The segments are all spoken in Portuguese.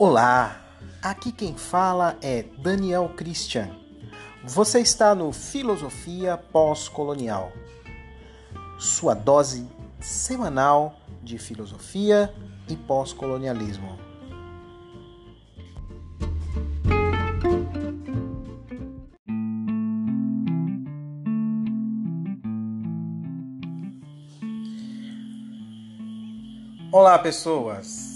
Olá, aqui quem fala é Daniel Christian. Você está no Filosofia Pós-Colonial, sua dose semanal de filosofia e pós-colonialismo. Olá, pessoas!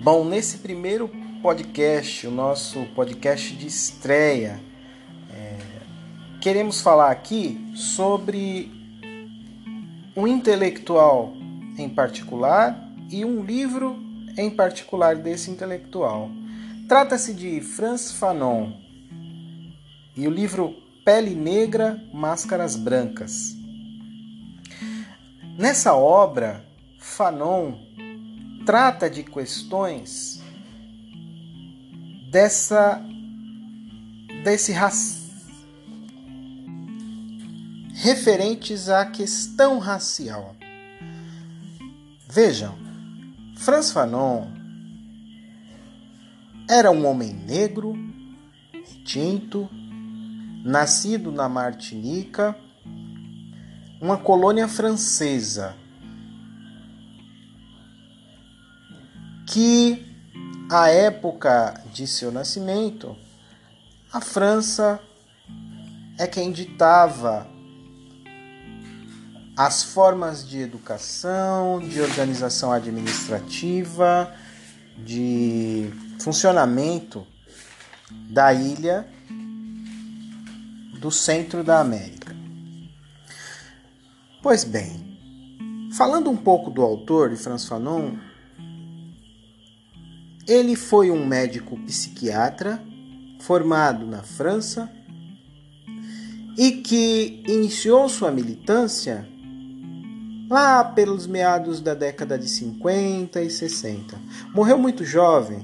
Bom, nesse primeiro podcast, o nosso podcast de estreia, é, queremos falar aqui sobre um intelectual em particular e um livro em particular desse intelectual. Trata-se de Franz Fanon e o livro Pele Negra, Máscaras Brancas. Nessa obra, Fanon trata de questões dessa desse referentes à questão racial. Vejam, Franz Fanon era um homem negro, tinto, nascido na Martinica, uma colônia francesa que à época de seu nascimento, a França é quem ditava as formas de educação, de organização administrativa, de funcionamento da ilha do centro da América. Pois bem, falando um pouco do autor de Franz Fanon, ele foi um médico psiquiatra formado na França e que iniciou sua militância lá pelos meados da década de 50 e 60. Morreu muito jovem,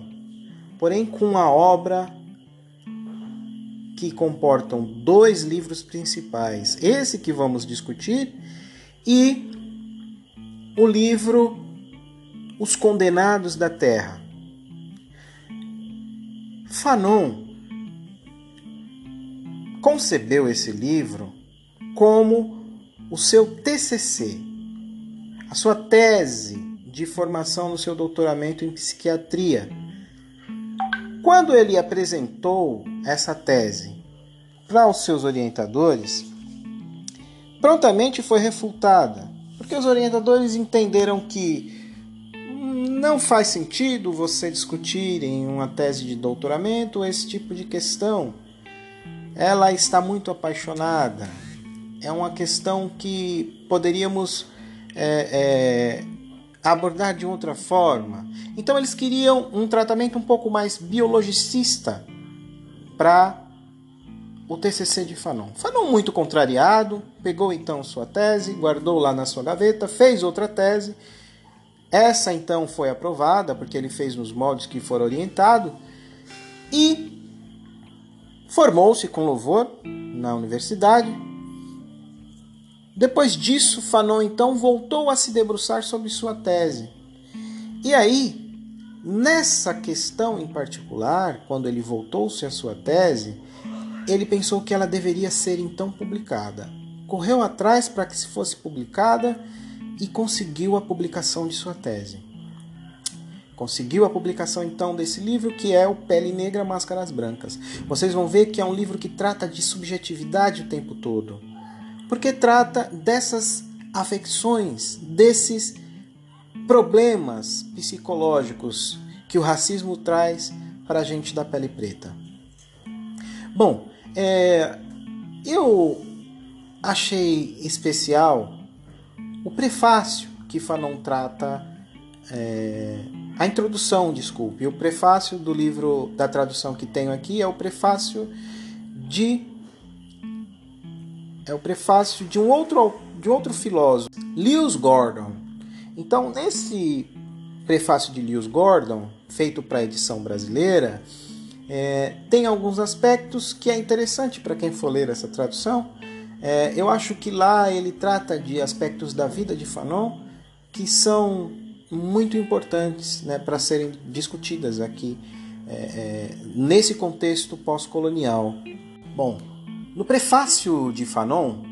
porém com uma obra que comportam dois livros principais, esse que vamos discutir e o livro Os Condenados da Terra. Fanon concebeu esse livro como o seu TCC, a sua tese de formação no seu doutoramento em psiquiatria. Quando ele apresentou essa tese para os seus orientadores, prontamente foi refutada, porque os orientadores entenderam que não faz sentido você discutir em uma tese de doutoramento esse tipo de questão. Ela está muito apaixonada. É uma questão que poderíamos é, é, abordar de outra forma. Então eles queriam um tratamento um pouco mais biologicista para o TCC de Fanon. Fanon muito contrariado, pegou então sua tese, guardou lá na sua gaveta, fez outra tese essa então foi aprovada, porque ele fez nos moldes que foram orientado e formou-se com louvor na universidade. Depois disso, Fanon então voltou a se debruçar sobre sua tese. E aí, nessa questão em particular, quando ele voltou-se à sua tese, ele pensou que ela deveria ser então publicada. Correu atrás para que se fosse publicada e conseguiu a publicação de sua tese. Conseguiu a publicação então desse livro que é o Pele Negra, Máscaras Brancas. Vocês vão ver que é um livro que trata de subjetividade o tempo todo, porque trata dessas afecções, desses problemas psicológicos que o racismo traz para a gente da pele preta. Bom, é, eu achei especial o prefácio que Fanon trata, é, a introdução, desculpe, o prefácio do livro da tradução que tenho aqui é o prefácio de é o prefácio de um outro de outro filósofo, Lewis Gordon. Então, nesse prefácio de Lewis Gordon, feito para a edição brasileira, é, tem alguns aspectos que é interessante para quem for ler essa tradução é, eu acho que lá ele trata de aspectos da vida de Fanon que são muito importantes né, para serem discutidas aqui é, é, nesse contexto pós-colonial. Bom, no prefácio de Fanon,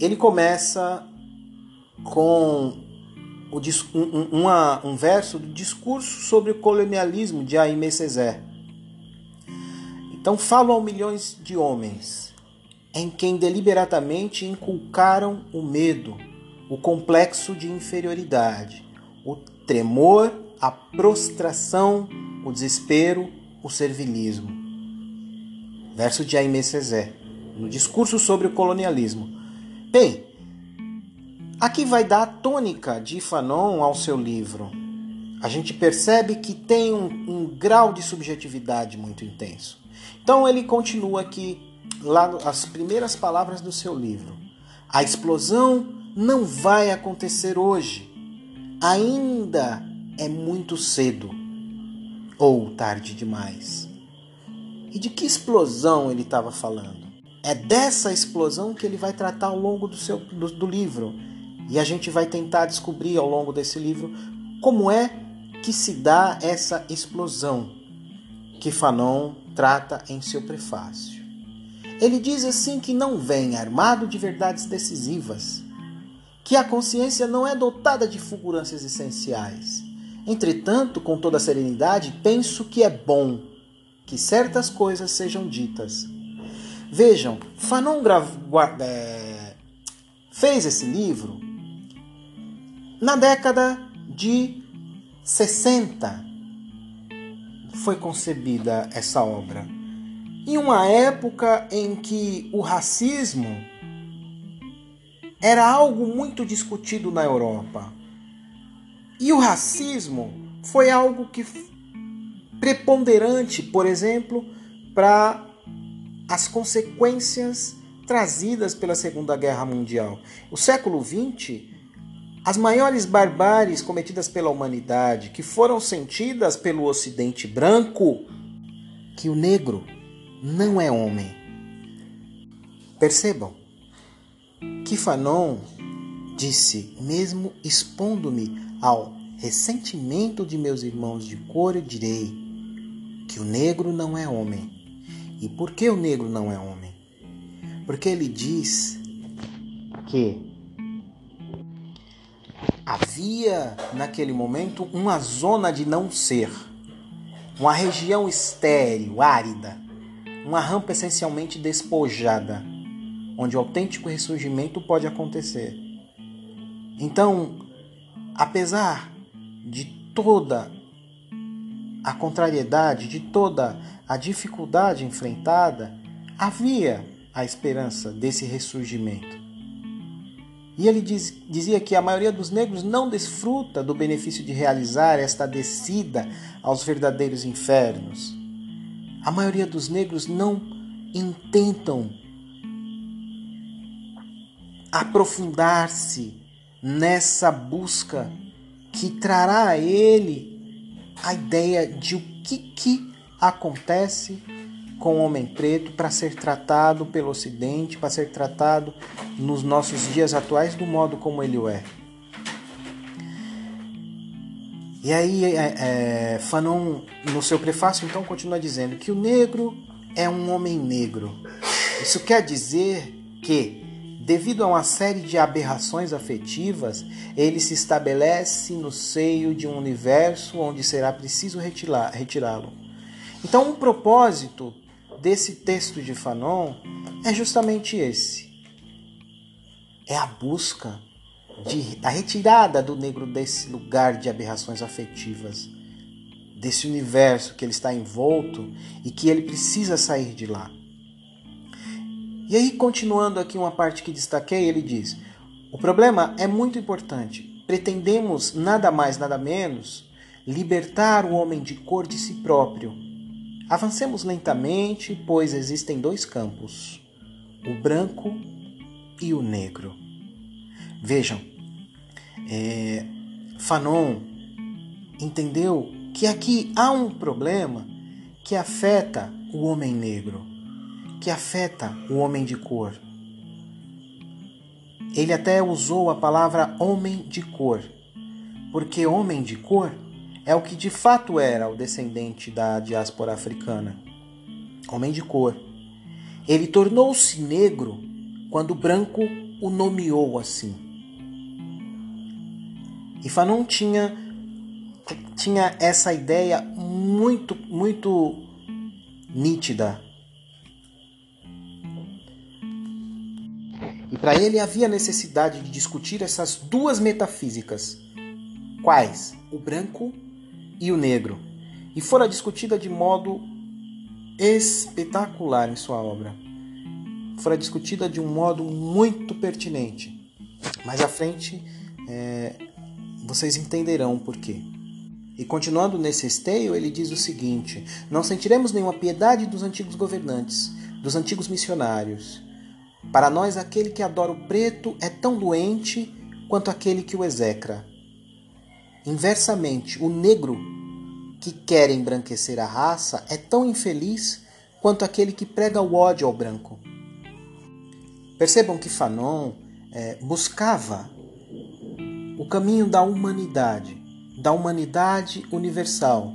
ele começa com o, um, uma, um verso do discurso sobre o colonialismo de Aimé Césaire. Então falo a milhões de homens em quem deliberadamente inculcaram o medo, o complexo de inferioridade, o tremor, a prostração, o desespero, o servilismo. Verso de Aimé Césaire, no discurso sobre o colonialismo. Bem, aqui vai dar a tônica de Fanon ao seu livro. A gente percebe que tem um, um grau de subjetividade muito intenso. Então ele continua aqui, lá as primeiras palavras do seu livro. A explosão não vai acontecer hoje. Ainda é muito cedo ou tarde demais. E de que explosão ele estava falando? É dessa explosão que ele vai tratar ao longo do, seu, do, do livro. E a gente vai tentar descobrir ao longo desse livro como é que se dá essa explosão que Fanon trata em seu prefácio. Ele diz assim que não vem armado de verdades decisivas, que a consciência não é dotada de fulgurâncias essenciais. Entretanto, com toda serenidade, penso que é bom que certas coisas sejam ditas. Vejam, Fanon é, fez esse livro na década de 60 foi concebida essa obra? Em uma época em que o racismo era algo muito discutido na Europa. E o racismo foi algo que preponderante, por exemplo, para as consequências trazidas pela Segunda Guerra Mundial. O século XX as maiores barbáries cometidas pela humanidade, que foram sentidas pelo Ocidente branco, que o negro não é homem. Percebam que Fanon disse, mesmo expondo-me ao ressentimento de meus irmãos de cor, eu direi que o negro não é homem. E por que o negro não é homem? Porque ele diz que Havia naquele momento uma zona de não ser, uma região estéril, árida, uma rampa essencialmente despojada, onde o autêntico ressurgimento pode acontecer. Então, apesar de toda a contrariedade, de toda a dificuldade enfrentada, havia a esperança desse ressurgimento. E ele diz, dizia que a maioria dos negros não desfruta do benefício de realizar esta descida aos verdadeiros infernos. A maioria dos negros não intentam aprofundar-se nessa busca que trará a ele a ideia de o que, que acontece com o homem preto para ser tratado pelo Ocidente, para ser tratado nos nossos dias atuais do modo como ele o é. E aí, é, é, Fanon, no seu prefácio, então, continua dizendo que o negro é um homem negro. Isso quer dizer que, devido a uma série de aberrações afetivas, ele se estabelece no seio de um universo onde será preciso retirá-lo. Então, um propósito desse texto de Fanon é justamente esse. É a busca de, da retirada do negro desse lugar de aberrações afetivas, desse universo que ele está envolto e que ele precisa sair de lá. E aí, continuando aqui uma parte que destaquei, ele diz: o problema é muito importante. Pretendemos nada mais, nada menos libertar o homem de cor de si próprio Avancemos lentamente, pois existem dois campos, o branco e o negro. Vejam, é, Fanon entendeu que aqui há um problema que afeta o homem negro, que afeta o homem de cor. Ele até usou a palavra homem de cor, porque homem de cor é o que de fato era o descendente da diáspora africana. Homem de cor. Ele tornou-se negro quando branco o nomeou assim. E Fanon tinha tinha essa ideia muito muito nítida. E para ele havia necessidade de discutir essas duas metafísicas. Quais? O branco e o negro. E fora discutida de modo espetacular em sua obra. Fora discutida de um modo muito pertinente. Mais à frente, é, vocês entenderão o porquê. E continuando nesse esteio, ele diz o seguinte: Não sentiremos nenhuma piedade dos antigos governantes, dos antigos missionários. Para nós, aquele que adora o preto é tão doente quanto aquele que o execra. Inversamente, o negro que quer embranquecer a raça é tão infeliz quanto aquele que prega o ódio ao branco. Percebam que Fanon é, buscava o caminho da humanidade, da humanidade universal,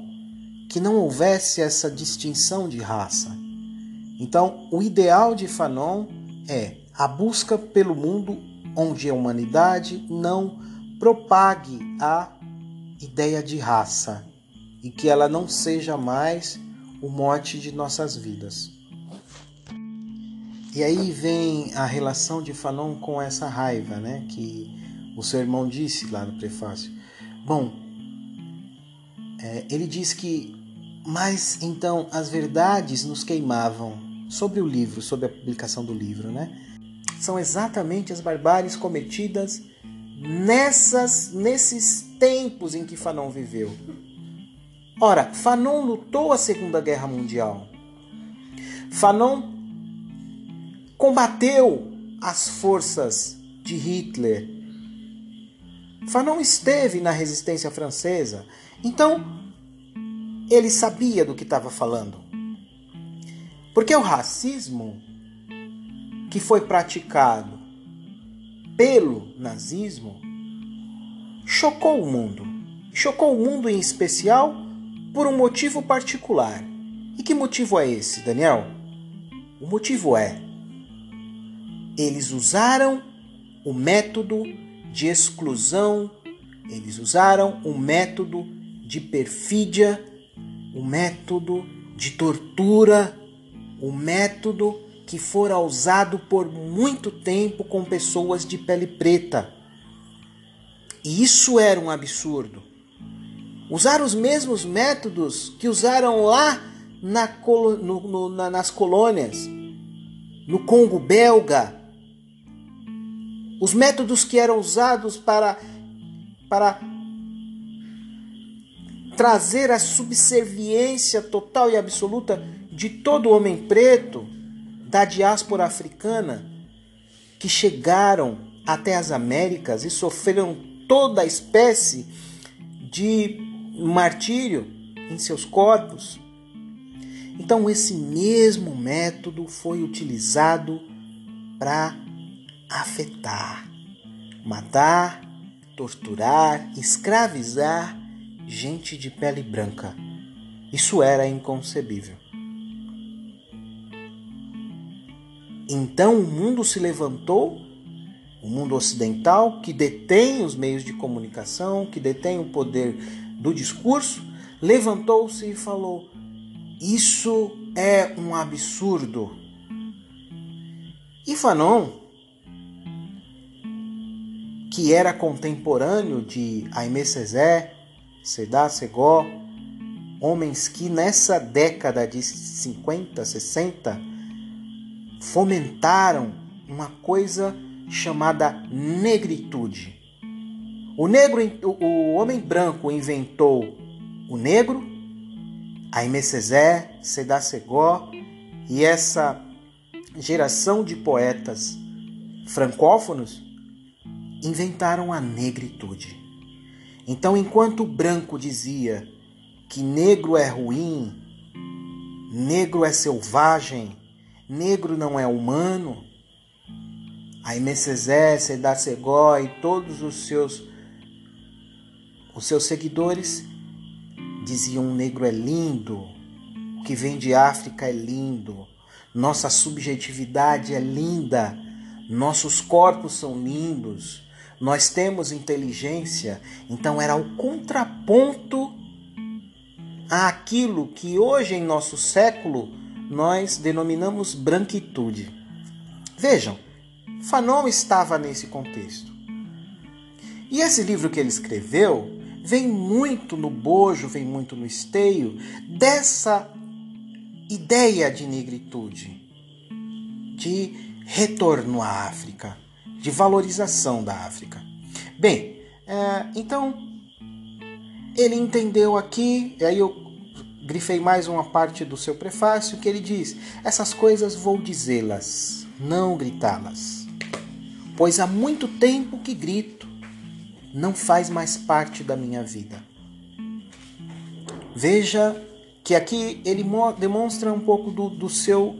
que não houvesse essa distinção de raça. Então, o ideal de Fanon é a busca pelo mundo onde a humanidade não propague a ideia de raça e que ela não seja mais o mote de nossas vidas. E aí vem a relação de Fanon com essa raiva, né, que o seu irmão disse lá no prefácio. Bom, é, ele diz que, mas então as verdades nos queimavam sobre o livro, sobre a publicação do livro, né? São exatamente as barbáries cometidas nessas, nesses tempos em que Fanon viveu. Ora, Fanon lutou a Segunda Guerra Mundial. Fanon combateu as forças de Hitler. Fanon esteve na resistência francesa. Então, ele sabia do que estava falando. Porque o racismo que foi praticado pelo nazismo chocou o mundo. Chocou o mundo em especial por um motivo particular. E que motivo é esse, Daniel? O motivo é: eles usaram o método de exclusão, eles usaram o método de perfídia, o método de tortura, o método que fora usado por muito tempo com pessoas de pele preta. E isso era um absurdo. Usar os mesmos métodos que usaram lá na, no, no, na, nas colônias, no Congo belga, os métodos que eram usados para, para trazer a subserviência total e absoluta de todo homem preto da diáspora africana que chegaram até as Américas e sofreram toda a espécie de martírio em seus corpos. Então, esse mesmo método foi utilizado para afetar, matar, torturar, escravizar gente de pele branca. Isso era inconcebível. Então o mundo se levantou, o mundo ocidental, que detém os meios de comunicação, que detém o poder do discurso, levantou-se e falou: Isso é um absurdo. E Fanon, que era contemporâneo de Aimé Césaire, Sedar Segó, homens que nessa década de 50, 60 fomentaram uma coisa chamada negritude. O negro, o homem branco inventou o negro, Aimé Césaire, Sedar Segó e essa geração de poetas francófonos inventaram a negritude. Então, enquanto o branco dizia que negro é ruim, negro é selvagem, negro não é humano, Aimé Césaire, Sedar Segó e todos os seus Os seus seguidores diziam: o negro é lindo, o que vem de África é lindo, nossa subjetividade é linda, nossos corpos são lindos, nós temos inteligência. Então era o contraponto àquilo que hoje em nosso século nós denominamos branquitude. Vejam, Fanon estava nesse contexto. E esse livro que ele escreveu vem muito no bojo, vem muito no esteio dessa ideia de negritude, de retorno à África, de valorização da África. Bem, é, então ele entendeu aqui, e aí eu grifei mais uma parte do seu prefácio que ele diz: essas coisas vou dizê-las, não gritá-las, pois há muito tempo que grito, não faz mais parte da minha vida. Veja que aqui ele demonstra um pouco do, do seu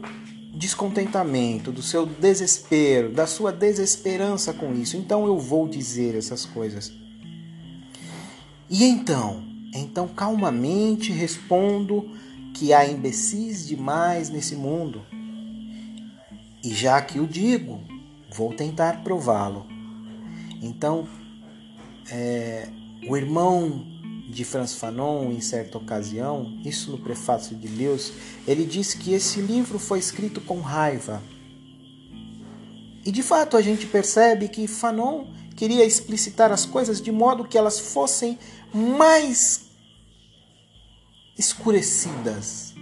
descontentamento, do seu desespero, da sua desesperança com isso. Então eu vou dizer essas coisas. E então, então calmamente respondo que há imbecis demais nesse mundo. E já que o digo, vou tentar prová-lo. Então, é, o irmão de Franz Fanon, em certa ocasião, isso no prefácio de Lewis, ele disse que esse livro foi escrito com raiva. E de fato a gente percebe que Fanon queria explicitar as coisas de modo que elas fossem mais escurecidas,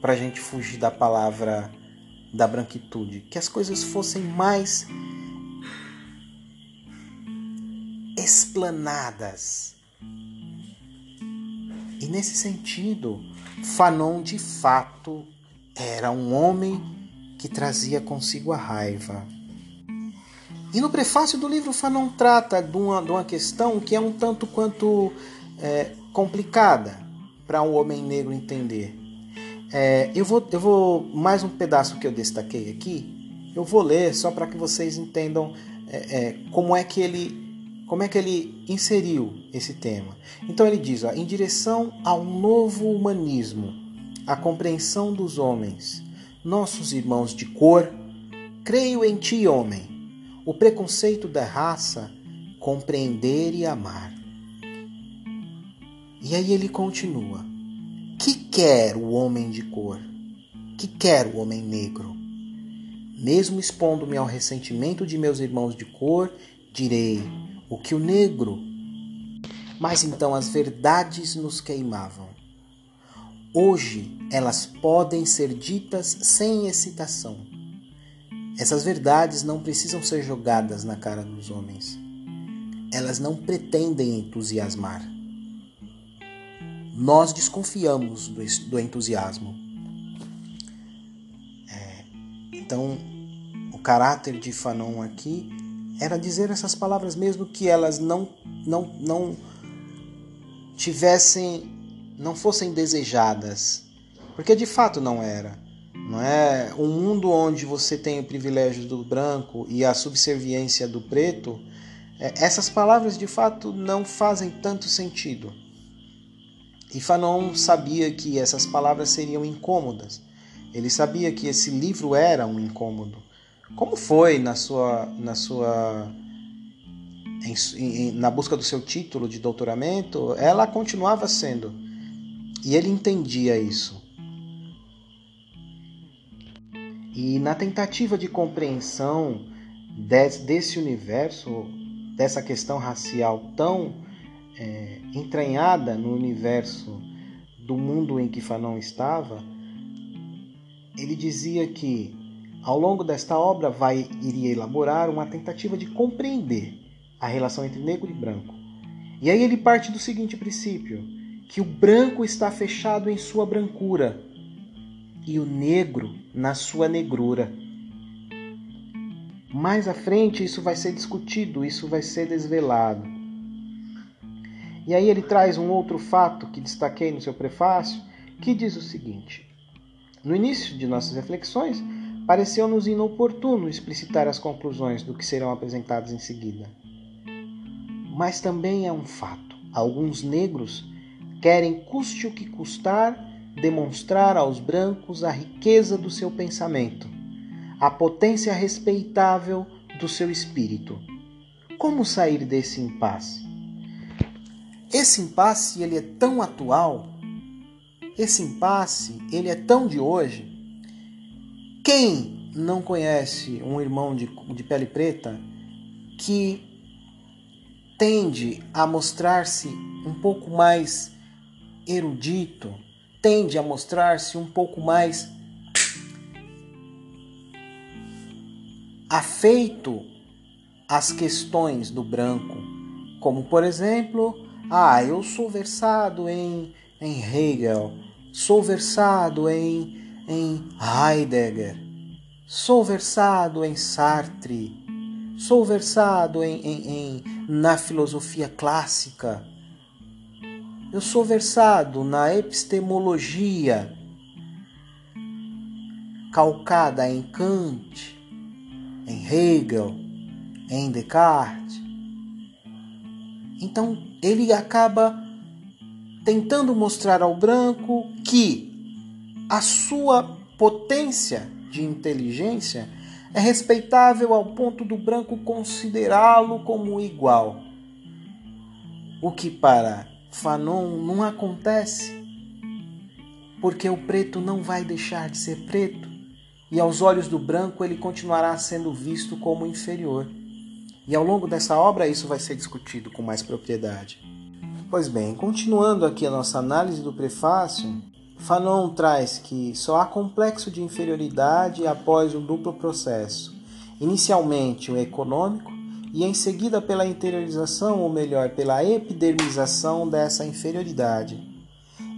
para a gente fugir da palavra da branquitude, que as coisas fossem mais explanadas. E nesse sentido, Fanon de fato era um homem que trazia consigo a raiva. E no prefácio do livro, Fanon trata de uma, de uma questão que é um tanto quanto é, complicada para um homem negro entender. É, eu, vou, eu vou, mais um pedaço que eu destaquei aqui, eu vou ler só para que vocês entendam é, é, como é que ele como é que ele inseriu esse tema? Então ele diz, ó, em direção ao novo humanismo, a compreensão dos homens, nossos irmãos de cor, creio em ti, homem, o preconceito da raça, compreender e amar. E aí ele continua: que quer o homem de cor? Que quer o homem negro? Mesmo expondo-me ao ressentimento de meus irmãos de cor, direi: o que o negro. Mas então as verdades nos queimavam. Hoje elas podem ser ditas sem excitação. Essas verdades não precisam ser jogadas na cara dos homens. Elas não pretendem entusiasmar. Nós desconfiamos do, entusiasmo. É, então, o caráter de Fanon aqui era dizer essas palavras mesmo que elas não não não tivessem não fossem desejadas, porque de fato não era. Não é um mundo onde você tem o privilégio do branco e a subserviência do preto. É, essas palavras de fato não fazem tanto sentido. E Fanon sabia que essas palavras seriam incômodas. Ele sabia que esse livro era um incômodo. Como foi na sua, na sua em, em, na busca do seu título de doutoramento, ela continuava sendo. E ele entendia isso. E na tentativa de compreensão desse, desse universo, dessa questão racial tão é, entranhada no universo do mundo em que Fanon estava, ele dizia que ao longo desta obra, vai iria elaborar uma tentativa de compreender a relação entre negro e branco. E aí ele parte do seguinte princípio: que o branco está fechado em sua brancura e o negro na sua negrura. Mais à frente isso vai ser discutido, isso vai ser desvelado. E aí ele traz um outro fato que destaquei no seu prefácio, que diz o seguinte: No início de nossas reflexões, pareceu-nos inoportuno explicitar as conclusões do que serão apresentadas em seguida. mas também é um fato. Alguns negros querem, custe o que custar, demonstrar aos brancos a riqueza do seu pensamento, a potência respeitável do seu espírito. Como sair desse impasse? Esse impasse ele é tão atual, esse impasse ele é tão de hoje. Quem não conhece um irmão de, de pele preta que tende a mostrar-se um pouco mais erudito, tende a mostrar-se um pouco mais afeito às questões do branco, como por exemplo ah, eu sou versado em, em Hegel, sou versado em, em Heidegger, sou versado em Sartre, sou versado em, em, em, na filosofia clássica, eu sou versado na epistemologia calcada em Kant, em Hegel, em Descartes. Então, ele acaba tentando mostrar ao branco que a sua potência de inteligência é respeitável ao ponto do branco considerá-lo como igual. O que para Fanon não acontece, porque o preto não vai deixar de ser preto e aos olhos do branco ele continuará sendo visto como inferior. E ao longo dessa obra isso vai ser discutido com mais propriedade. Pois bem, continuando aqui a nossa análise do prefácio, Fanon traz que só há complexo de inferioridade após um duplo processo. Inicialmente o econômico e em seguida pela interiorização, ou melhor, pela epidermização dessa inferioridade.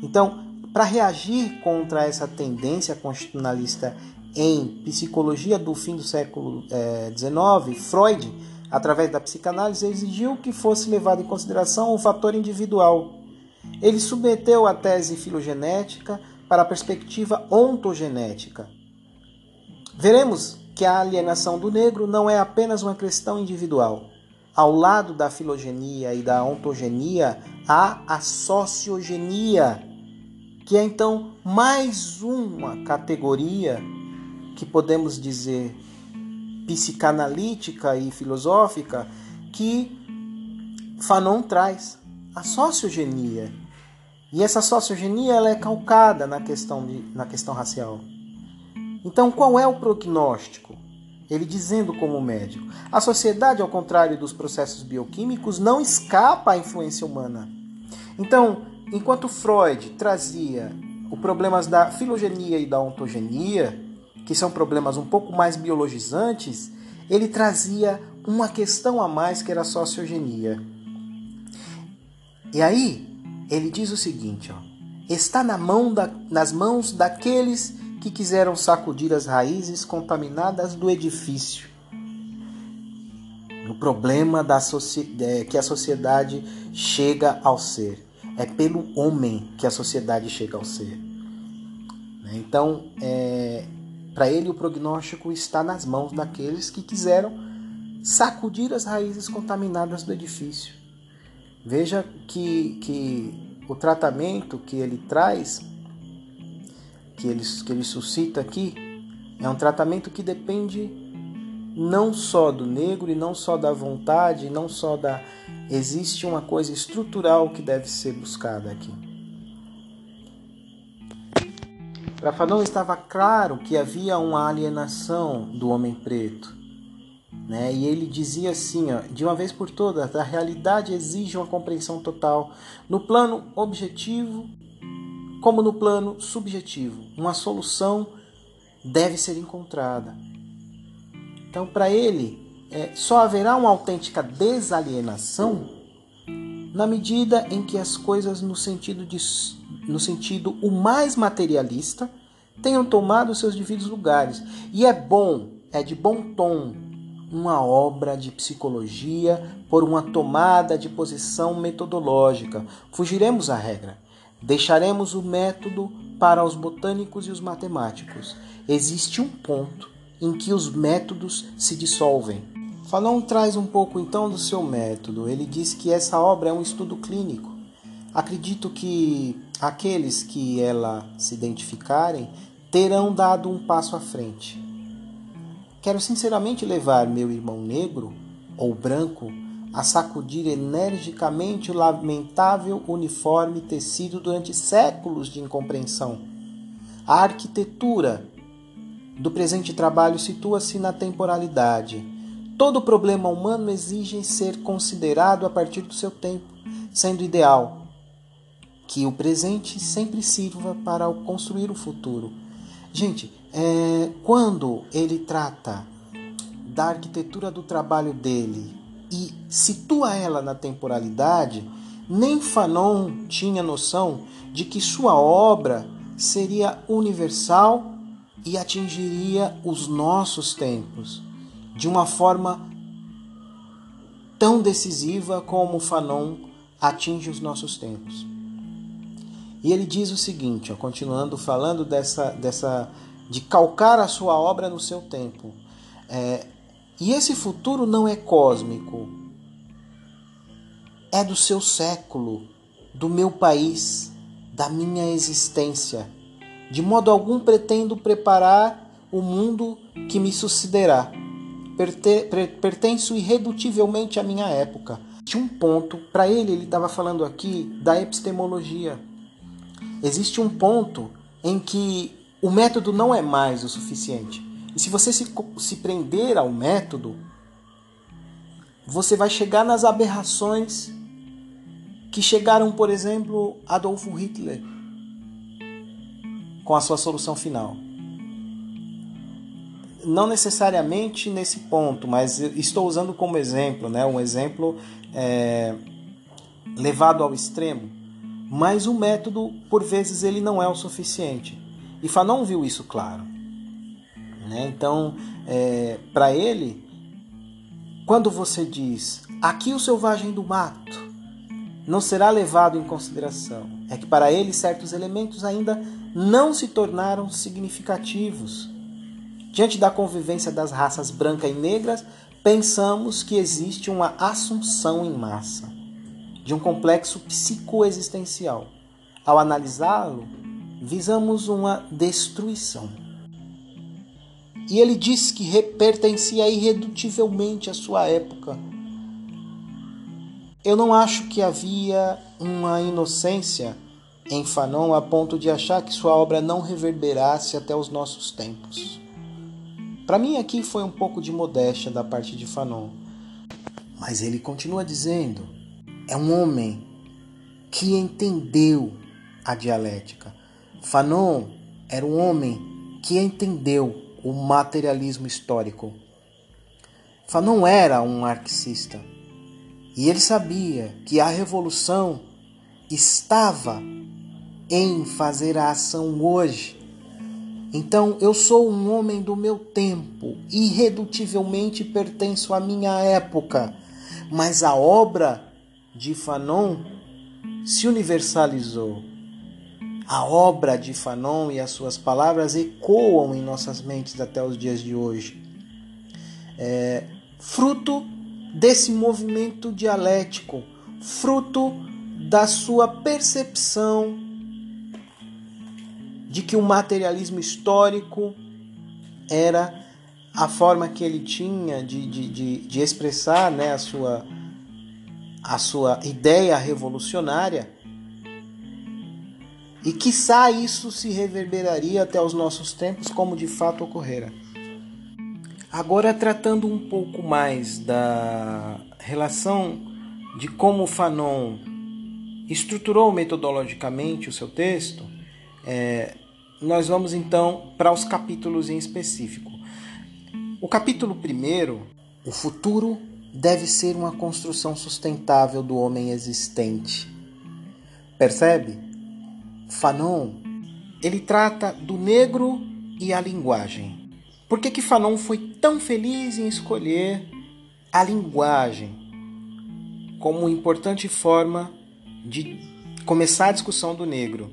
Então, para reagir contra essa tendência constitucionalista em psicologia do fim do século XIX, eh, Freud através da psicanálise, exigiu que fosse levado em consideração o fator individual. Ele submeteu a tese filogenética para a perspectiva ontogenética. Veremos que a alienação do negro não é apenas uma questão individual. Ao lado da filogenia e da ontogenia, há a sociogenia, que é então mais uma categoria que podemos dizer psicanalítica e filosófica que Fanon traz, a sociogenia. E essa sociogenia ela é calcada na questão, de, na questão racial. Então, qual é o prognóstico? Ele dizendo como médico: a sociedade, ao contrário dos processos bioquímicos, não escapa à influência humana. Então, enquanto Freud trazia os problemas da filogenia e da ontogenia, que são problemas um pouco mais biologizantes, ele trazia uma questão a mais que era a sociogenia. E aí, ele diz o seguinte: ó, está na mão da, nas mãos daqueles que quiseram sacudir as raízes contaminadas do edifício. O problema da é, que a sociedade chega ao ser. É pelo homem que a sociedade chega ao ser. Né? Então, é, para ele, o prognóstico está nas mãos daqueles que quiseram sacudir as raízes contaminadas do edifício. Veja que, que o tratamento que ele traz, que ele, que ele suscita aqui, é um tratamento que depende não só do negro e não só da vontade, não só da. Existe uma coisa estrutural que deve ser buscada aqui. Para Fanon estava claro que havia uma alienação do homem preto. Né? E ele dizia assim, ó, de uma vez por todas, a realidade exige uma compreensão total no plano objetivo como no plano subjetivo. Uma solução deve ser encontrada. Então, para ele, é, só haverá uma autêntica desalienação na medida em que as coisas no sentido de no sentido o mais materialista, tenham tomado seus devidos lugares. E é bom, é de bom tom, uma obra de psicologia por uma tomada de posição metodológica. Fugiremos à regra. Deixaremos o método para os botânicos e os matemáticos. Existe um ponto em que os métodos se dissolvem. Fanon traz um pouco então do seu método. Ele diz que essa obra é um estudo clínico. Acredito que aqueles que ela se identificarem terão dado um passo à frente. Quero sinceramente levar meu irmão negro ou branco a sacudir energicamente o lamentável uniforme tecido durante séculos de incompreensão. A arquitetura do presente trabalho situa-se na temporalidade. Todo problema humano exige ser considerado a partir do seu tempo, sendo ideal que o presente sempre sirva para construir o futuro. Gente, é, quando ele trata da arquitetura do trabalho dele e situa ela na temporalidade, nem Fanon tinha noção de que sua obra seria universal e atingiria os nossos tempos de uma forma tão decisiva como Fanon atinge os nossos tempos. E ele diz o seguinte, ó, continuando falando dessa, dessa de calcar a sua obra no seu tempo. É, e esse futuro não é cósmico, é do seu século, do meu país, da minha existência. De modo algum pretendo preparar o mundo que me sucederá. Pertenço irredutivelmente à minha época. Tinha um ponto, para ele, ele estava falando aqui da epistemologia. Existe um ponto em que o método não é mais o suficiente. E se você se, se prender ao método, você vai chegar nas aberrações que chegaram, por exemplo, Adolfo Hitler com a sua solução final. Não necessariamente nesse ponto, mas estou usando como exemplo, né, um exemplo é, levado ao extremo. Mas o método, por vezes, ele não é o suficiente. E Fanon viu isso claro. Né? Então, é, para ele, quando você diz aqui o selvagem do mato não será levado em consideração, é que para ele certos elementos ainda não se tornaram significativos. Diante da convivência das raças branca e negras, pensamos que existe uma assunção em massa de um complexo psicoexistencial. Ao analisá-lo, visamos uma destruição. E ele diz que pertencia irredutivelmente à sua época. Eu não acho que havia uma inocência em Fanon a ponto de achar que sua obra não reverberasse até os nossos tempos. Para mim, aqui foi um pouco de modéstia da parte de Fanon. Mas ele continua dizendo: é um homem que entendeu a dialética. Fanon era um homem que entendeu o materialismo histórico. Fanon era um marxista e ele sabia que a revolução estava em fazer a ação hoje. Então eu sou um homem do meu tempo, irredutivelmente pertenço à minha época, mas a obra de Fanon se universalizou. A obra de Fanon e as suas palavras ecoam em nossas mentes até os dias de hoje. É, fruto desse movimento dialético, fruto da sua percepção de que o materialismo histórico era a forma que ele tinha de, de, de, de expressar né, a sua a sua ideia revolucionária e quiçá isso se reverberaria até os nossos tempos, como de fato ocorrera. Agora, tratando um pouco mais da relação de como Fanon estruturou metodologicamente o seu texto, é, nós vamos então para os capítulos em específico. O capítulo primeiro, o futuro deve ser uma construção sustentável do homem existente. Percebe? Fanon, ele trata do negro e a linguagem. Por que, que Fanon foi tão feliz em escolher a linguagem como importante forma de começar a discussão do negro?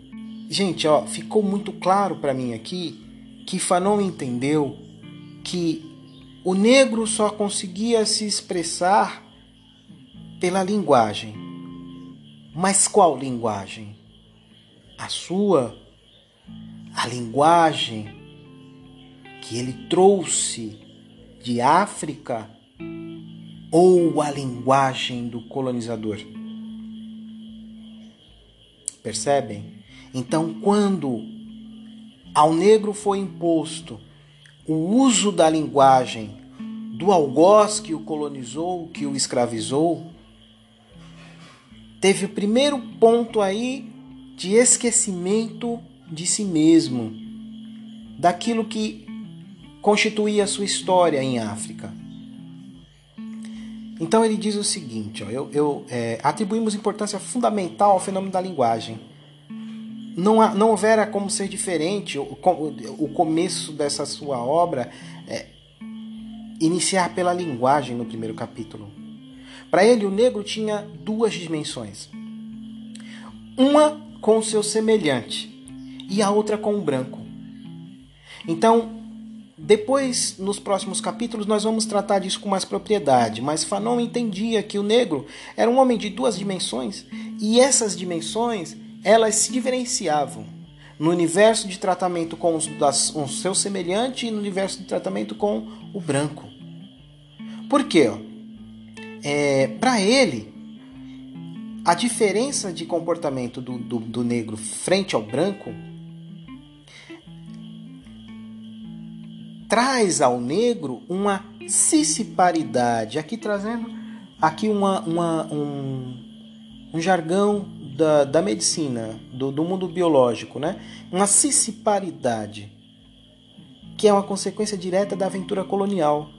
Gente, ó, ficou muito claro para mim aqui que Fanon entendeu que o negro só conseguia se expressar pela linguagem. Mas qual linguagem? A sua, a linguagem que ele trouxe de África ou a linguagem do colonizador? Percebem? Então, quando ao negro foi imposto o uso da linguagem do algoz que o colonizou, que o escravizou, teve o primeiro ponto aí de esquecimento de si mesmo, daquilo que constituía sua história em África. Então ele diz o seguinte: ó, eu, eu é, atribuímos importância fundamental ao fenômeno da linguagem. Não, há, não houvera como ser diferente o, o começo dessa sua obra é, iniciar pela linguagem no primeiro capítulo. Para ele, o negro tinha duas dimensões: uma com o seu semelhante e a outra com o branco. Então, depois, nos próximos capítulos, nós vamos tratar disso com mais propriedade, mas Fanon entendia que o negro era um homem de duas dimensões e essas dimensões elas se diferenciavam no universo de tratamento com, os, das, o seu semelhante e no universo de tratamento com o branco. Por quê? É, Para ele, a diferença de comportamento do, do, do negro frente ao branco traz ao negro uma ciciparidade, aqui trazendo aqui uma, uma um, um jargão da, da medicina, do, do mundo biológico, né? uma ciciparidade, que é uma consequência direta da aventura colonial.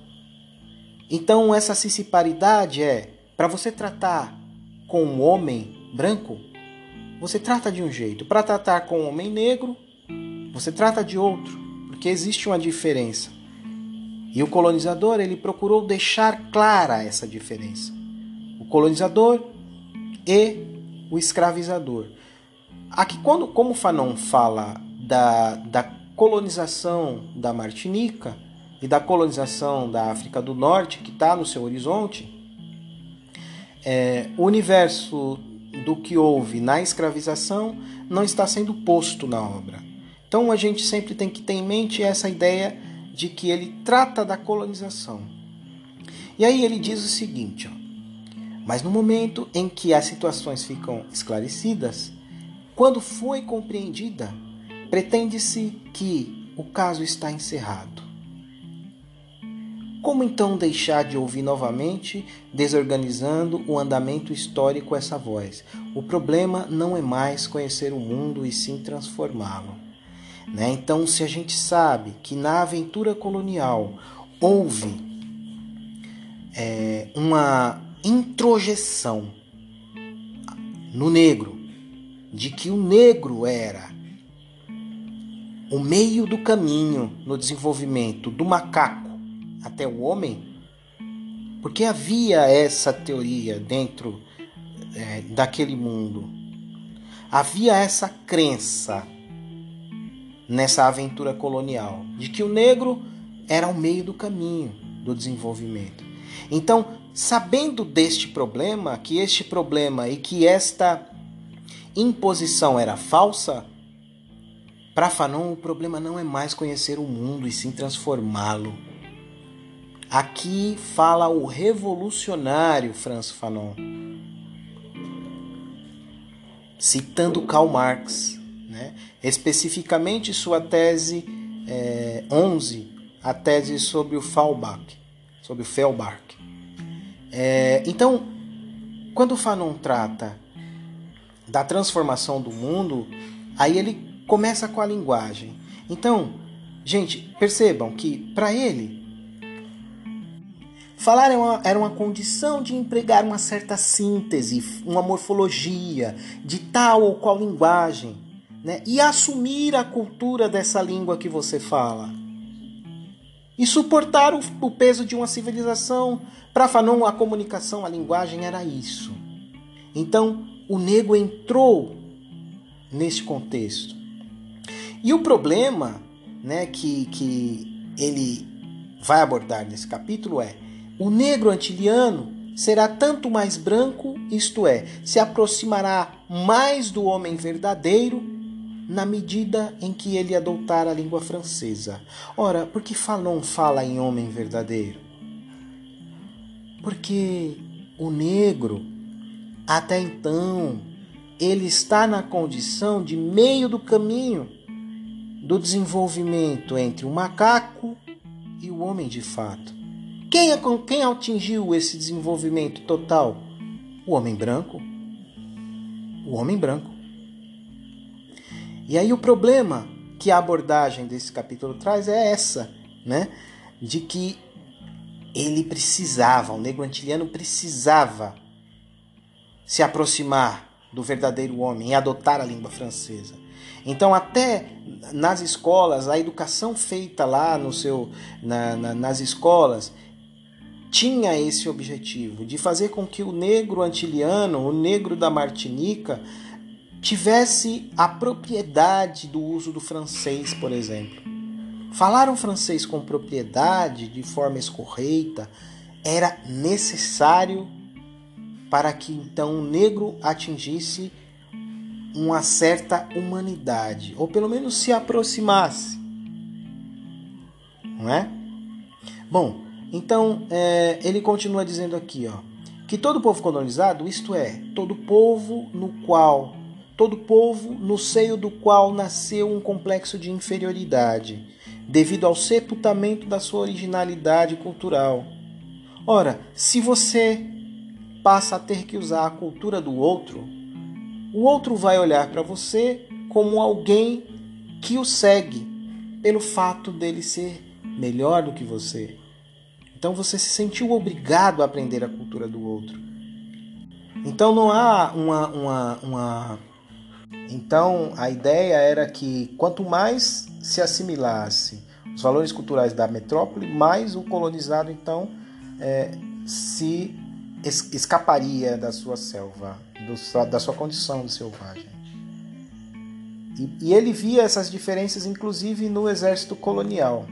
Então, essa ciciparidade é para você tratar com um homem branco, você trata de um jeito. Para tratar com um homem negro, você trata de outro porque existe uma diferença. E o colonizador ele procurou deixar clara essa diferença. O colonizador e o escravizador. Aqui, quando, como Fanon fala da, da colonização da Martinica e da colonização da África do Norte, que está no seu horizonte, é, o universo do que houve na escravização não está sendo posto na obra. Então a gente sempre tem que ter em mente essa ideia de que ele trata da colonização. E aí ele diz o seguinte: ó, mas no momento em que as situações ficam esclarecidas, quando foi compreendida, pretende-se que o caso está encerrado. Como então deixar de ouvir novamente, desorganizando o andamento histórico essa voz? O problema não é mais conhecer o mundo e sim transformá-lo. Né? Então, se a gente sabe que na aventura colonial houve é, uma introjeção no negro, de que o negro era o meio do caminho no desenvolvimento do macaco até o homem, porque havia essa teoria dentro é, daquele mundo, havia essa crença nessa aventura colonial, de que o negro era o meio do caminho do desenvolvimento. Então, sabendo deste problema, que este problema e que esta imposição era falsa, para Fanon o problema não é mais conhecer o mundo e sim transformá-lo. Aqui fala o revolucionário Franz Fanon, citando Karl Marx né? especificamente sua tese é, 11, a tese sobre o Fallback, sobre o Fellbach. É, então, quando Fanon trata da transformação do mundo, aí ele começa com a linguagem. Então, gente, percebam que para ele Falar era uma, era uma condição de empregar uma certa síntese, uma morfologia de tal ou qual linguagem né? e assumir a cultura dessa língua que você fala. E suportar o, o peso de uma civilização. Para Fanon, a comunicação, a linguagem era isso. Então, o nego entrou nesse contexto. E o problema né, que, que ele vai abordar nesse capítulo é: o negro antiliano será tanto mais branco, isto é, se aproximará mais do homem verdadeiro na medida em que ele adotar a língua francesa. Ora, por que Fanon fala em homem verdadeiro? Porque o negro, até então, ele está na condição de meio do caminho do desenvolvimento entre o macaco e o homem de fato. Quem, é, quem atingiu esse desenvolvimento total? O homem branco. O homem branco. E aí o problema que a abordagem desse capítulo traz é essa, né? De que ele precisava, o negro antiliano precisava se aproximar do verdadeiro homem e adotar a língua francesa. Então, até nas escolas, a educação feita lá no seu, na, na, nas escolas tinha esse objetivo de fazer com que o negro antiliano, o negro da Martinica, tivesse a propriedade do uso do francês, por exemplo. Falar o francês com propriedade, de forma escorreita, era necessário para que então o negro atingisse uma certa humanidade, ou pelo menos se aproximasse. Não é? Bom, então, é, ele continua dizendo aqui, ó, que todo povo colonizado, isto é, todo povo no qual, todo povo no seio do qual nasceu um complexo de inferioridade, devido ao sepultamento da sua originalidade cultural. Ora, se você passa a ter que usar a cultura do outro, o outro vai olhar para você como alguém que o segue pelo fato dele ser melhor do que você então você se sentiu obrigado a aprender a cultura do outro. Então não há uma, uma, uma. Então a ideia era que quanto mais se assimilasse os valores culturais da metrópole, mais o colonizado então é, se escaparia da sua selva, do, da sua condição de selvagem. E, e ele via essas diferenças inclusive no exército colonial.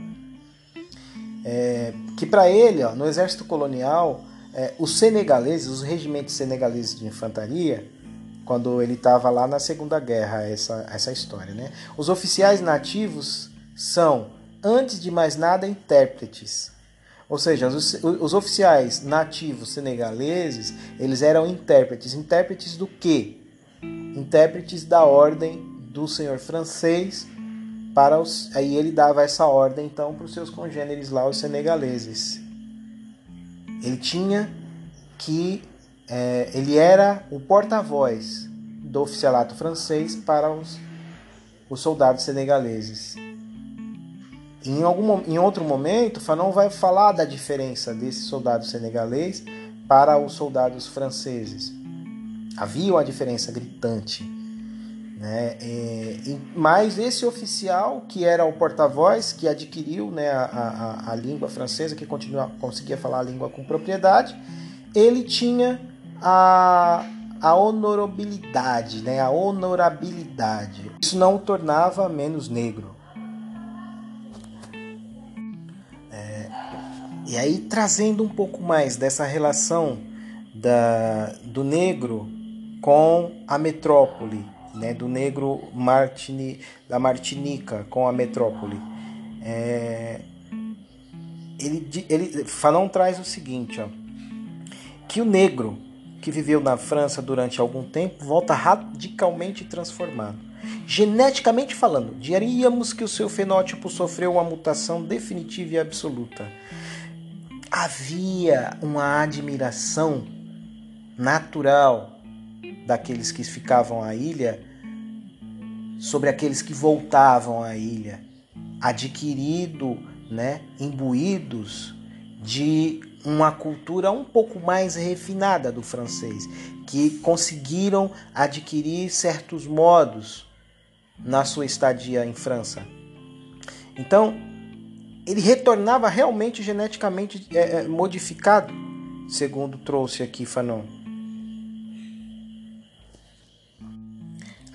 É, que para ele, ó, no exército colonial, é, os senegaleses, os regimentos senegaleses de infantaria, quando ele estava lá na Segunda Guerra, essa, essa história, né? Os oficiais nativos são, antes de mais nada, intérpretes. Ou seja, os, os oficiais nativos senegaleses, eles eram intérpretes. Intérpretes do quê? Intérpretes da ordem do senhor francês para os, aí ele dava essa ordem então para os seus congêneres lá, os senegaleses. Ele tinha que é, ele era o porta-voz do oficialato francês para os, os soldados senegaleses. Em, algum, em outro momento, Fanon vai falar da diferença desse soldado senegalês para os soldados franceses. Havia uma diferença gritante né? É, mas esse oficial, que era o porta-voz, que adquiriu né, a, a, a língua francesa, que continua, conseguia falar a língua com propriedade, ele tinha a, a honorabilidade, né, a honorabilidade. Isso não o tornava menos negro. É, e aí, trazendo um pouco mais dessa relação da, do negro com a metrópole, né, do negro Martini, da Martinica com a metrópole. É, ele, ele, Fanon traz o seguinte, ó, que o negro que viveu na França durante algum tempo volta radicalmente transformado. Geneticamente falando, diríamos que o seu fenótipo sofreu uma mutação definitiva e absoluta. Havia uma admiração natural daqueles que ficavam à ilha sobre aqueles que voltavam à ilha, adquirido, né, imbuídos de uma cultura um pouco mais refinada do francês, que conseguiram adquirir certos modos na sua estadia em França. Então, ele retornava realmente geneticamente é, modificado, segundo trouxe aqui Fanon.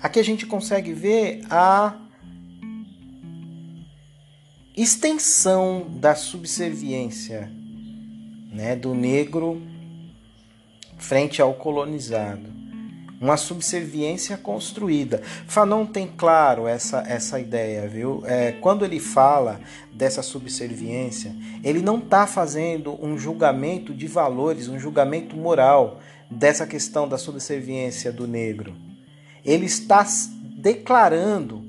Aqui a gente consegue ver a extensão da subserviência né, do negro frente ao colonizado. Uma subserviência construída. Fanon tem claro essa, essa ideia, viu? É, quando ele fala dessa subserviência, ele não está fazendo um julgamento de valores, um julgamento moral dessa questão da subserviência do negro. Ele está declarando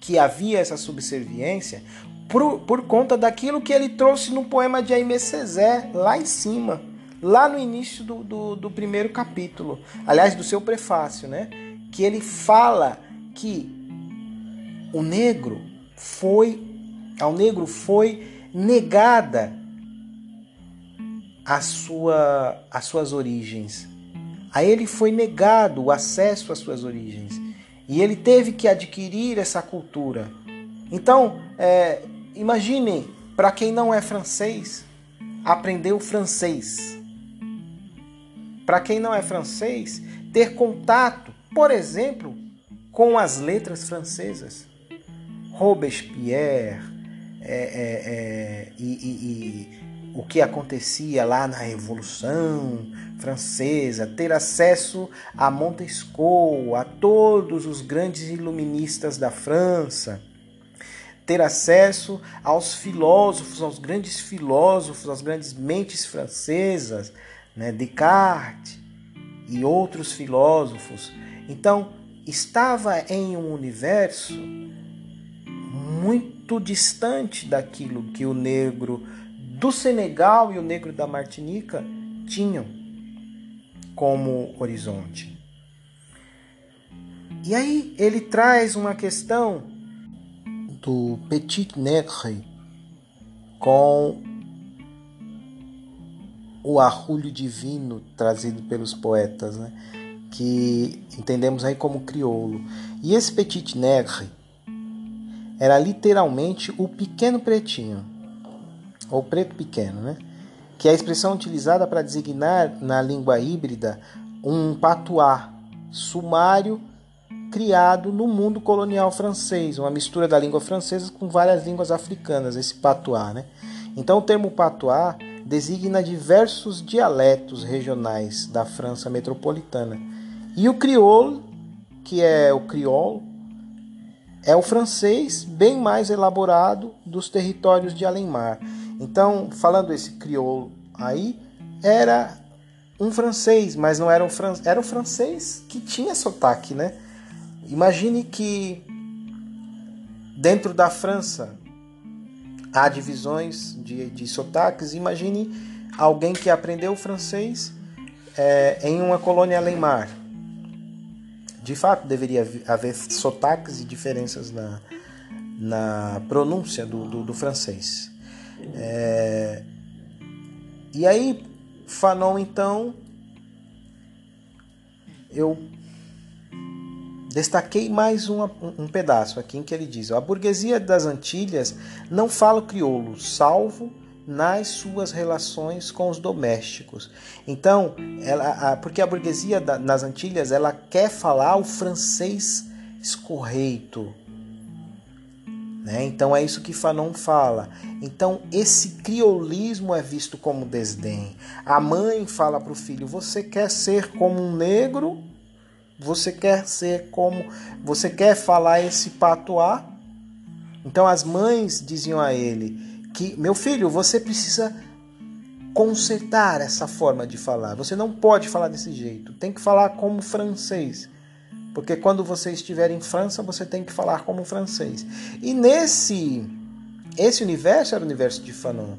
que havia essa subserviência por, por conta daquilo que ele trouxe no poema de Aimé Césaire, lá em cima, lá no início do, do, do primeiro capítulo, aliás, do seu prefácio, né? Que ele fala que o negro foi, ao negro foi negada a sua, as suas origens. A ele foi negado o acesso às suas origens. E ele teve que adquirir essa cultura. Então, é, Imagine, para quem não é francês, aprender o francês. Para quem não é francês, ter contato, por exemplo, com as letras francesas. Robespierre é, é, é, e, e, e o que acontecia lá na Revolução Francesa, ter acesso a Montesquieu, a todos os grandes iluministas da França ter acesso aos filósofos, aos grandes filósofos, às grandes mentes francesas, né, Descartes e outros filósofos. Então, estava em um universo muito distante daquilo que o negro do Senegal e o negro da Martinica tinham como horizonte. E aí ele traz uma questão do Petit Nègre com o arrulho divino trazido pelos poetas, né? que entendemos aí como crioulo. E esse Petit Nègre era literalmente o pequeno pretinho, ou preto pequeno, né? que é a expressão utilizada para designar na língua híbrida um patuá sumário criado no mundo colonial francês, uma mistura da língua francesa com várias línguas africanas, esse patois. Né? Então, o termo patois designa diversos dialetos regionais da França metropolitana. E o crioulo, que é o crioulo, é o francês bem mais elaborado dos territórios de Além-Mar. Então, falando esse crioulo aí, era um francês, mas não era um, fran... era um francês que tinha sotaque, né? Imagine que dentro da França há divisões de, de sotaques. Imagine alguém que aprendeu francês é, em uma colônia além-mar. De fato, deveria haver sotaques e diferenças na, na pronúncia do, do, do francês. É, e aí, Fanon, então, eu Destaquei mais uma, um pedaço aqui em que ele diz: a burguesia das Antilhas não fala crioulo, salvo nas suas relações com os domésticos. Então, ela, a, porque a burguesia da, nas Antilhas ela quer falar o francês escorreito. Né? Então é isso que Fanon fala. Então esse criolismo é visto como desdém. A mãe fala para o filho: você quer ser como um negro você quer ser como. Você quer falar esse patuá? Então as mães diziam a ele que, meu filho, você precisa consertar essa forma de falar. Você não pode falar desse jeito. Tem que falar como francês. Porque quando você estiver em França, você tem que falar como francês. E nesse esse universo era o universo de Fanon.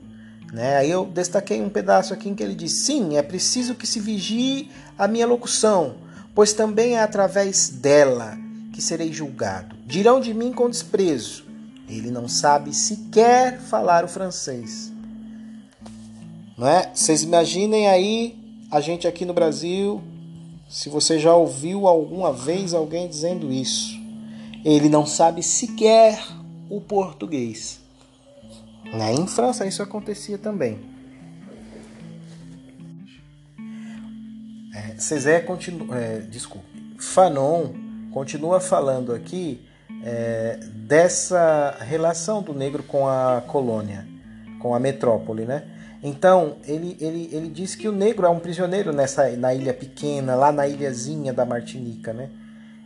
Né? Aí eu destaquei um pedaço aqui em que ele diz: sim, é preciso que se vigie a minha locução pois também é através dela que serei julgado. Dirão de mim com desprezo: ele não sabe sequer falar o francês. Não é? Vocês imaginem aí a gente aqui no Brasil, se você já ouviu alguma vez alguém dizendo isso. Ele não sabe sequer o português. Né? Em França isso acontecia também. César continua, é, desculpe, Fanon continua falando aqui é, dessa relação do negro com a colônia, com a metrópole, né? Então, ele, ele, ele diz que o negro é um prisioneiro nessa, na ilha pequena, lá na ilhazinha da Martinica, né?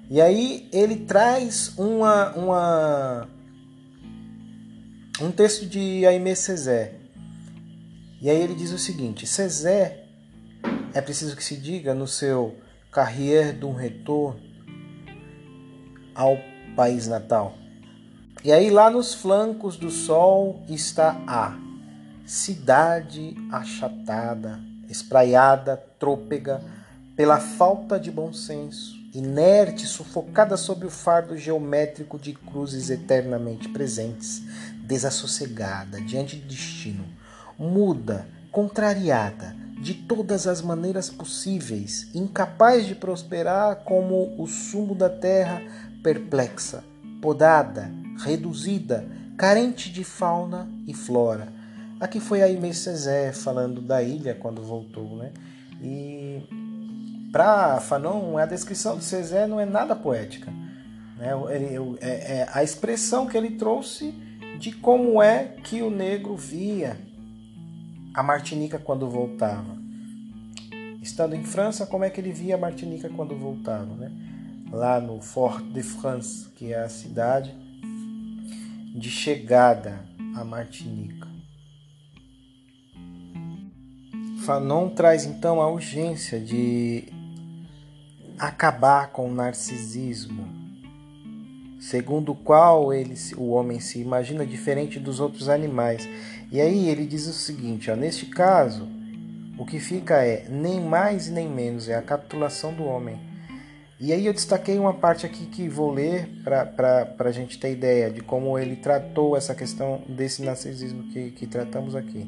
E aí ele traz uma, uma, um texto de Aimé Césaire. E aí ele diz o seguinte: Césaire, é preciso que se diga no seu Carrière d'un Retour ao país natal. E aí lá nos flancos do sol está a cidade achatada, espraiada, trôpega pela falta de bom senso, inerte, sufocada sob o fardo geométrico de cruzes eternamente presentes, desassossegada diante do destino, muda, contrariada de todas as maneiras possíveis, incapaz de prosperar como o sumo da terra, perplexa, podada, reduzida, carente de fauna e flora. Aqui foi a Aimé Césaire falando da ilha quando voltou, né? E para Fanon, a descrição de Césaire não é nada poética. Né? É, é a expressão que ele trouxe de como é que o negro via a Martinica quando voltava. Estando em França, como é que ele via a Martinica quando voltava, né? Lá no Fort de France, que é a cidade de chegada à Martinica. Fanon traz então a urgência de acabar com o narcisismo, segundo o qual ele, o homem se imagina diferente dos outros animais. E aí ele diz o seguinte: ó, neste caso, o que fica é nem mais nem menos, é a capitulação do homem. E aí eu destaquei uma parte aqui que vou ler para a gente ter ideia de como ele tratou essa questão desse narcisismo que, que tratamos aqui.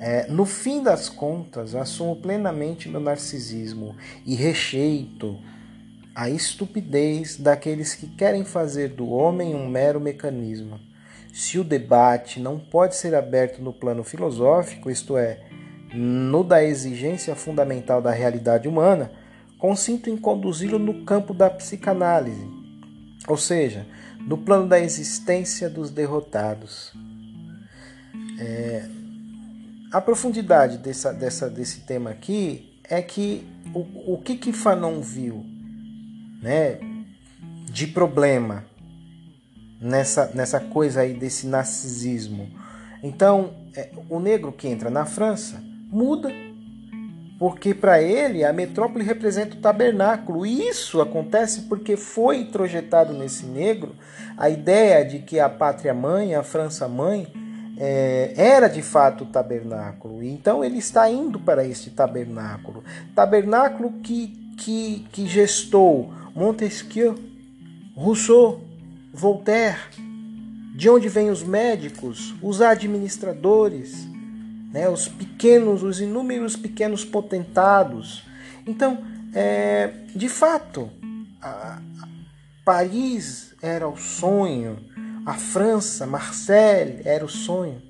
É, no fim das contas, assumo plenamente meu narcisismo e recheito a estupidez daqueles que querem fazer do homem um mero mecanismo. Se o debate não pode ser aberto no plano filosófico, isto é, no da exigência fundamental da realidade humana, consinto em conduzi-lo no campo da psicanálise, ou seja, no plano da existência dos derrotados. É, a profundidade dessa, dessa, desse tema aqui é que o, o que, que Fanon viu né, de problema nessa, nessa coisa aí desse narcisismo. Então, é, o negro que entra na França muda porque para ele a metrópole representa o tabernáculo. Isso acontece porque foi introjetado nesse negro a ideia de que a pátria mãe, a França mãe, é, era de fato o tabernáculo. Então ele está indo para este tabernáculo. Tabernáculo que, que, que gestou Montesquieu, Rousseau, Voltaire, de onde vêm os médicos, os administradores, né, os pequenos, os inúmeros pequenos potentados. Então, é, de fato, Paris era o sonho, a França, Marseille, era o sonho.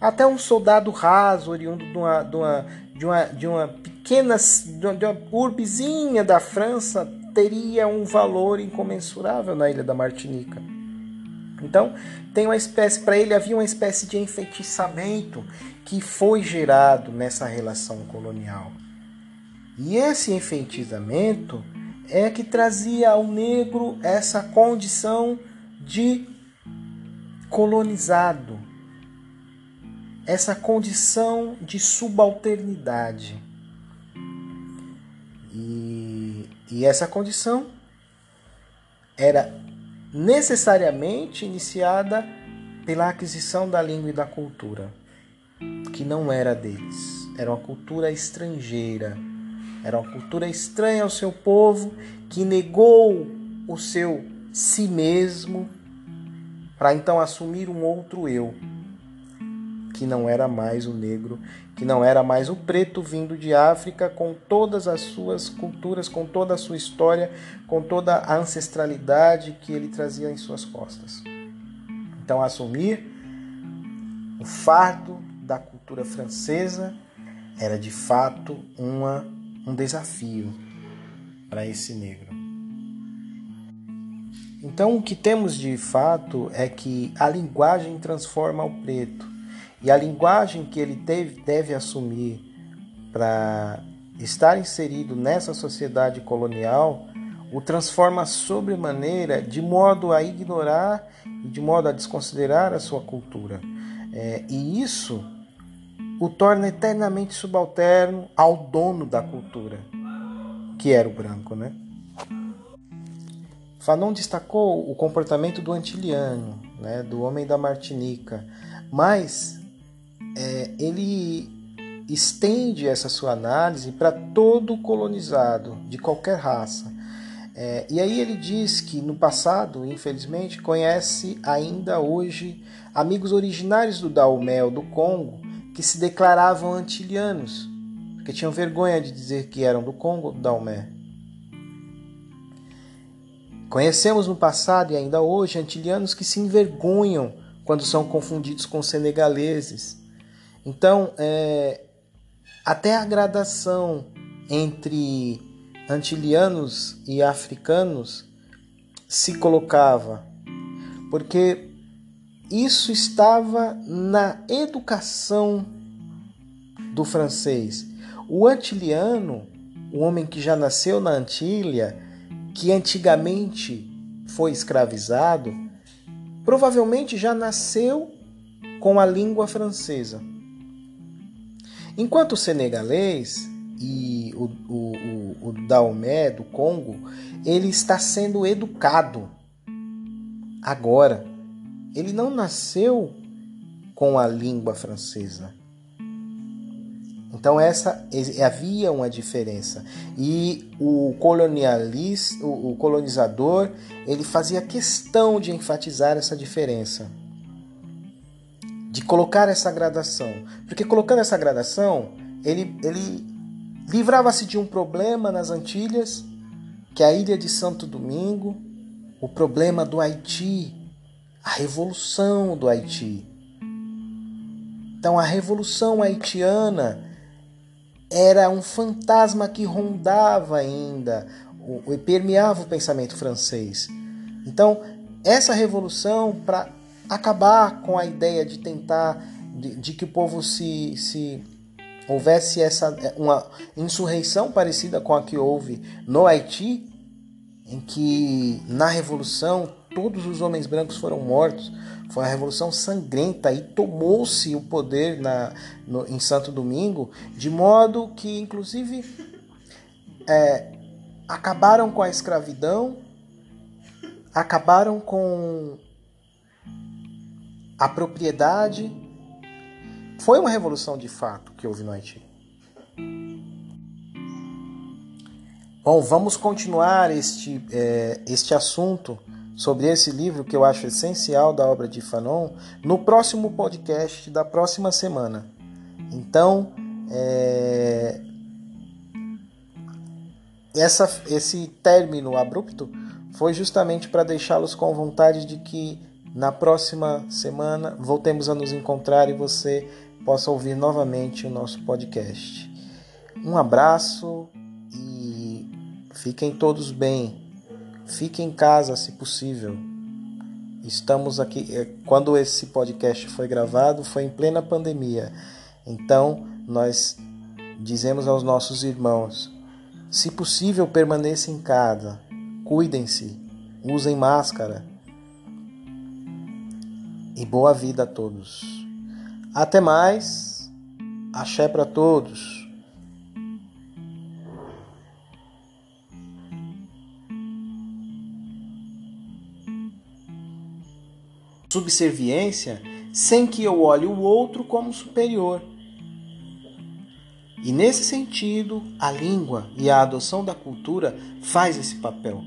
Até um soldado raso, oriundo de uma, de uma, de uma, de uma pequena de uma, urbezinha da França, teria um valor incomensurável na ilha da Martinica. Então, tem uma espécie, para ele havia uma espécie de enfeitiçamento que foi gerado nessa relação colonial. E esse enfeitiçamento é que trazia ao negro essa condição de colonizado, essa condição de subalternidade. E, e essa condição era necessariamente iniciada pela aquisição da língua e da cultura, que não era deles, era uma cultura estrangeira, era uma cultura estranha ao seu povo que negou o seu si mesmo para então assumir um outro eu, que não era mais o negro, que não era mais o preto vindo de África com todas as suas culturas, com toda a sua história, com toda a ancestralidade que ele trazia em suas costas. Então, assumir o fardo da cultura francesa era de fato uma, um desafio para esse negro. Então, o que temos de fato é que a linguagem transforma o preto. E a linguagem que ele deve, deve assumir para estar inserido nessa sociedade colonial o transforma sobremaneira de modo a ignorar e de modo a desconsiderar a sua cultura. É, e isso o torna eternamente subalterno ao dono da cultura, que era o branco, né? Fanon destacou o comportamento do antiliano, né, do homem da Martinica, mas é, ele estende essa sua análise para todo colonizado de qualquer raça. É, e aí ele diz que no passado, infelizmente, conhece ainda hoje amigos originários do Daomé do Congo que se declaravam antilianos, porque tinham vergonha de dizer que eram do Congo do Daomé. Conhecemos no passado e ainda hoje antilianos que se envergonham quando são confundidos com senegaleses. Então, é, até a gradação entre antilianos e africanos se colocava, porque isso estava na educação do francês. O antiliano, o homem que já nasceu na Antilha, que antigamente foi escravizado, provavelmente já nasceu com a língua francesa. Enquanto o senegalês e o, o, o, o Daomé do Congo, ele está sendo educado agora. Ele não nasceu com a língua francesa. Então essa havia uma diferença e o colonialista, o, colonizador, ele fazia questão de enfatizar essa diferença, de colocar essa gradação, porque colocando essa gradação ele, ele livrava-se de um problema nas Antilhas, que é a ilha de Santo Domingo, o problema do Haiti, a revolução do Haiti. Então a revolução haitiana era um fantasma que rondava ainda e permeava o pensamento francês. Então, essa revolução, para acabar com a ideia de tentar de, de, que o povo se, se houvesse essa uma insurreição parecida com a que houve no Haiti, em que na revolução todos os homens brancos foram mortos, foi uma revolução sangrenta e tomou-se o poder na, no, em Santo Domingo, de modo que, inclusive, é, acabaram com a escravidão, acabaram com a propriedade. Foi uma revolução de fato que houve no Haiti. Bom, vamos continuar este, é, este assunto sobre esse livro que eu acho essencial da obra de Fanon no próximo podcast da próxima semana. Então, é... Essa, esse término abrupto foi justamente para deixá-los com vontade de que na próxima semana voltemos a nos encontrar e você possa ouvir novamente o nosso podcast. Um abraço e fiquem todos bem. Fique em casa se possível. Estamos aqui. É, quando esse podcast foi gravado, foi em plena pandemia. Então, nós dizemos aos nossos irmãos: se possível, permaneça em casa, cuidem-se, usem máscara. E boa vida a todos. Até mais. Axé para todos. Subserviência sem que eu olhe o outro como superior. E nesse sentido, a língua e a adoção da cultura faz esse papel.